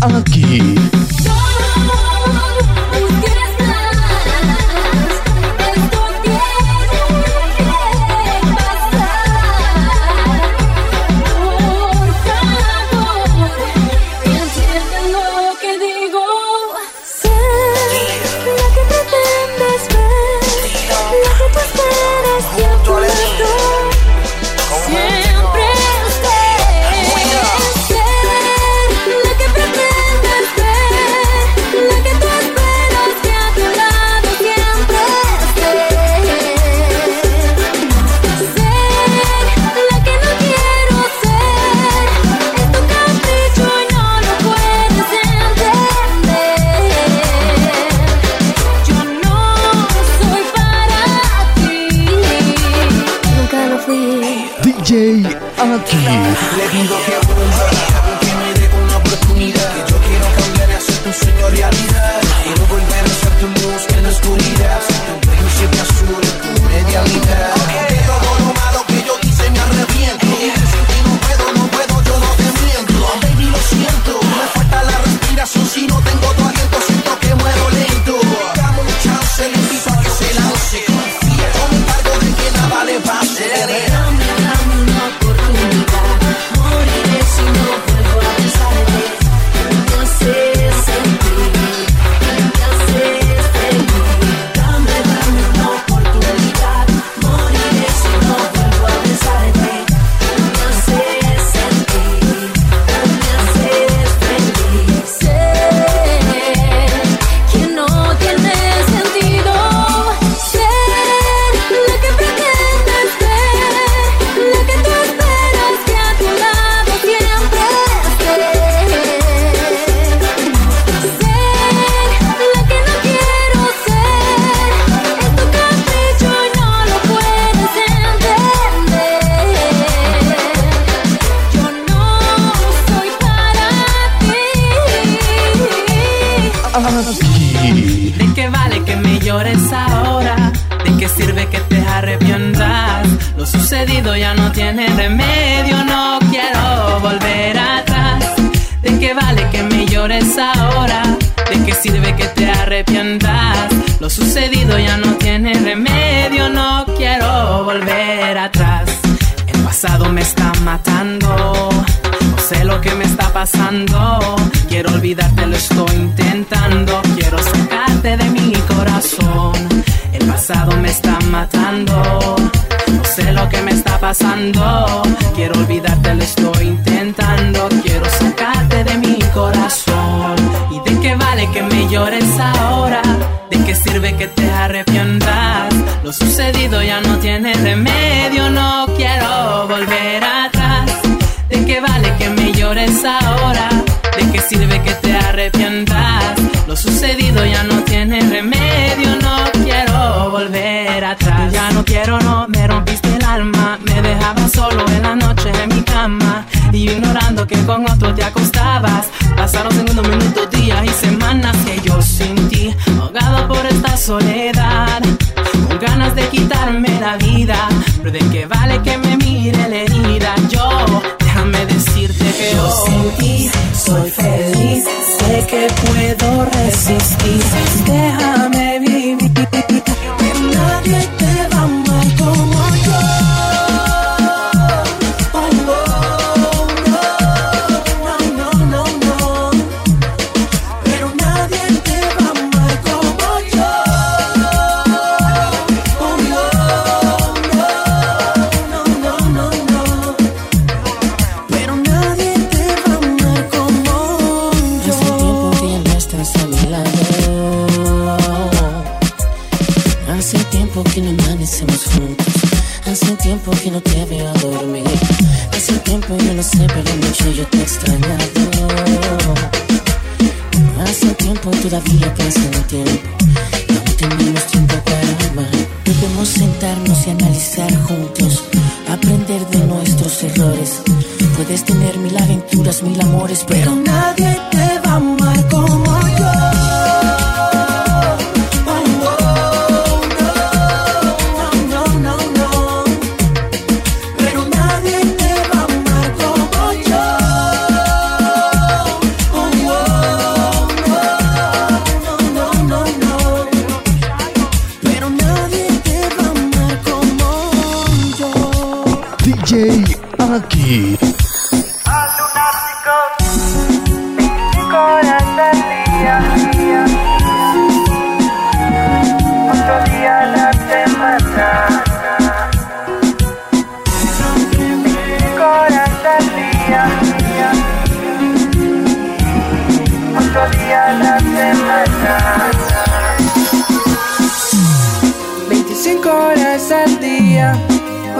aquí. pido que abunda, algo que me dé una oportunidad. Que yo quiero cambiar y hacer tu sueño realidad. Quiero volver a ser tu luz en la oscuridad, ser tu príncipe azul en tu media medialidad. Lo sucedido ya no tiene remedio, no quiero volver atrás. ¿De qué vale que me llores ahora? ¿De qué sirve que te arrepientas? Lo sucedido ya no tiene remedio, no quiero volver atrás. El pasado me está matando. No sé lo que me está pasando. Quiero olvidarte, lo estoy intentando. Quiero sacarte de mi corazón. El pasado me está matando. No sé lo que me está pasando. Quiero olvidarte, lo estoy intentando. Quiero sacarte de mi corazón. ¿Y de qué vale que me llores ahora? ¿De qué sirve que te arrepientas? Lo sucedido ya no tiene remedio. No quiero volver atrás. ¿De qué vale que me llores ahora? ¿De qué sirve que te arrepientas? Lo sucedido ya no tiene Pero no me rompiste el alma, me dejabas solo en la noche en mi cama. Y ignorando que con otro te acostabas, pasaron segundos, minutos, días y semanas que yo sin ti, ahogado por esta soledad. Con ganas de quitarme la vida, pero de qué vale que me mire la herida. Yo, déjame decirte que yo sin ti soy feliz, sé que puedo resistir. tiempo que no te veo dormir. Hace tiempo yo no sé, pero mucho yo te extrañaba.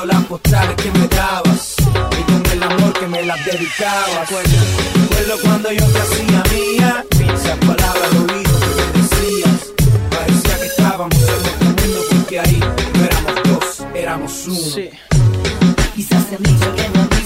olvido las postales que me dabas y con el amor que me las dedicabas. Recuerdo cuando yo te hacía mía, pinzas palabras al oído que me decías. Parecía que estábamos en este el porque ahí no éramos dos, éramos uno. Sí. Quizás te han dicho que no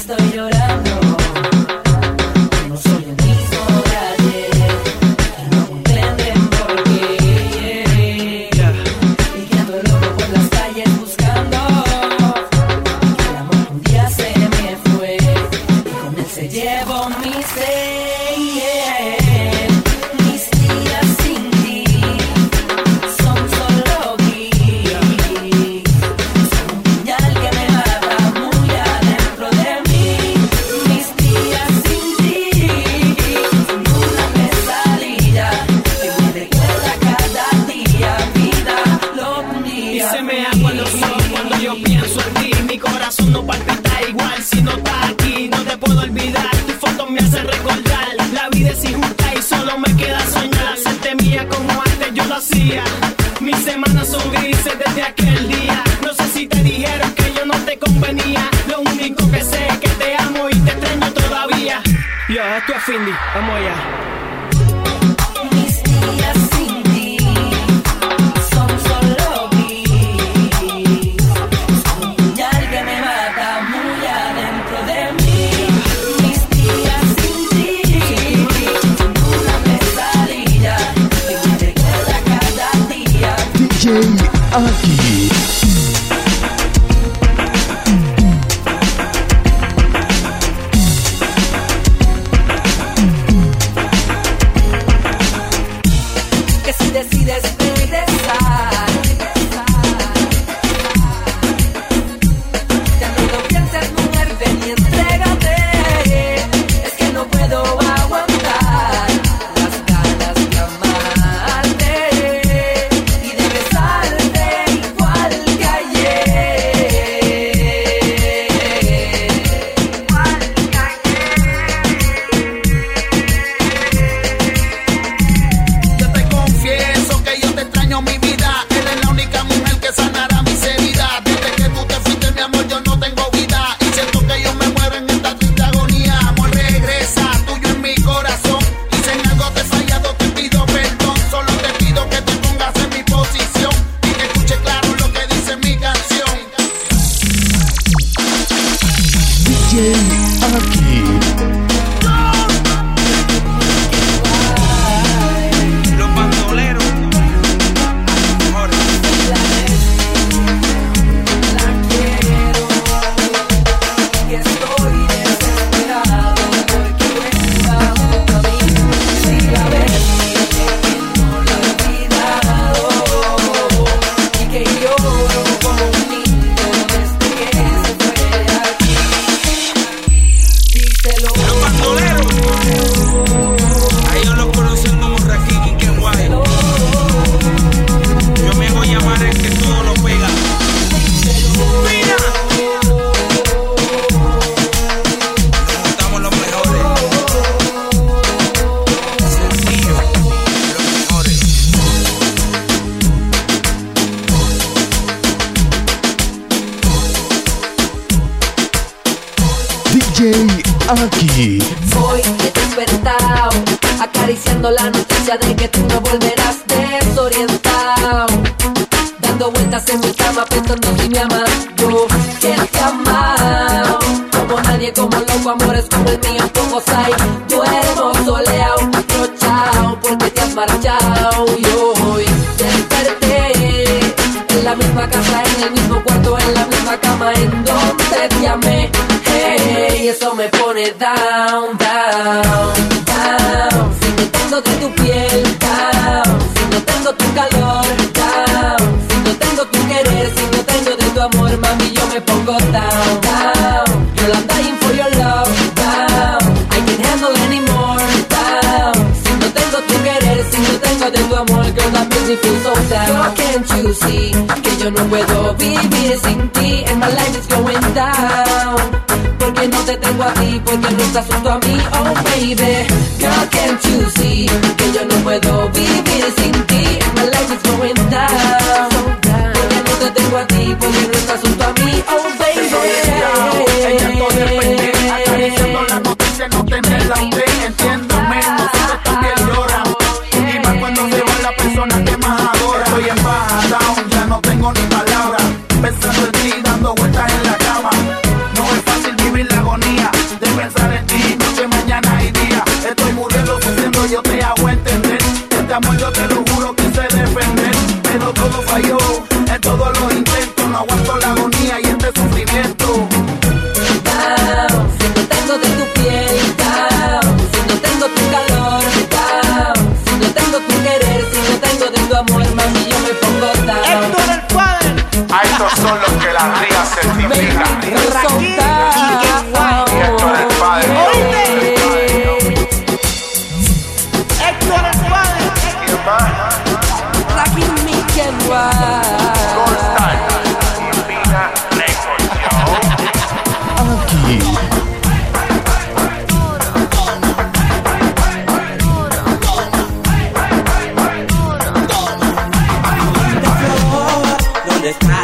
Vamos olhar. decides aquí. Hoy he despertado, acariciando la noticia de que tú no volverás desorientado. Dando vueltas en mi cama pensando si me amas, yo que te amado. Como nadie, como loco, amores como el mío, pocos hay. Duermo soleado, rochao, porque te has marchado. Y hoy desperté en la misma casa, en el mismo cuarto, en la misma cama, en donde te amé. Hey, eso me pone down, down, down. Si no tengo de tu piel, down. Si no tengo tu calor, down. Si no tengo tu querer, si no tengo de tu amor, mami, yo me pongo down, down. Girl, I'm dying for your love, down. I can't handle anymore, down. Si no tengo tu querer, si no tengo de tu amor, girl, that makes me feel so down. Can't you see que yo no puedo vivir sin ti? And my life is going down. Tengo a ti, porque no estás junto a mí, oh baby. Girl, can't you see que yo no puedo vivir sin ti? My life is going down. Porque no te tengo a ti, porque no estás junto a mí, oh baby. Acariciando la noticia, no tenerla usted, entiéndome, nosotros también lloran. Y más cuando se va la persona que más adora. Estoy en baja, down, ya no tengo ni palabra. Pensando en ti, dando vueltas Pero todo falló, en todos los intentos. No aguanto la agonía y este sufrimiento. Si no tengo de tu piel. Si no tengo tu calor. Si no tengo tu querer, si no tengo de tu amor, mami, yo me pongo down. A estos son los que la ría like,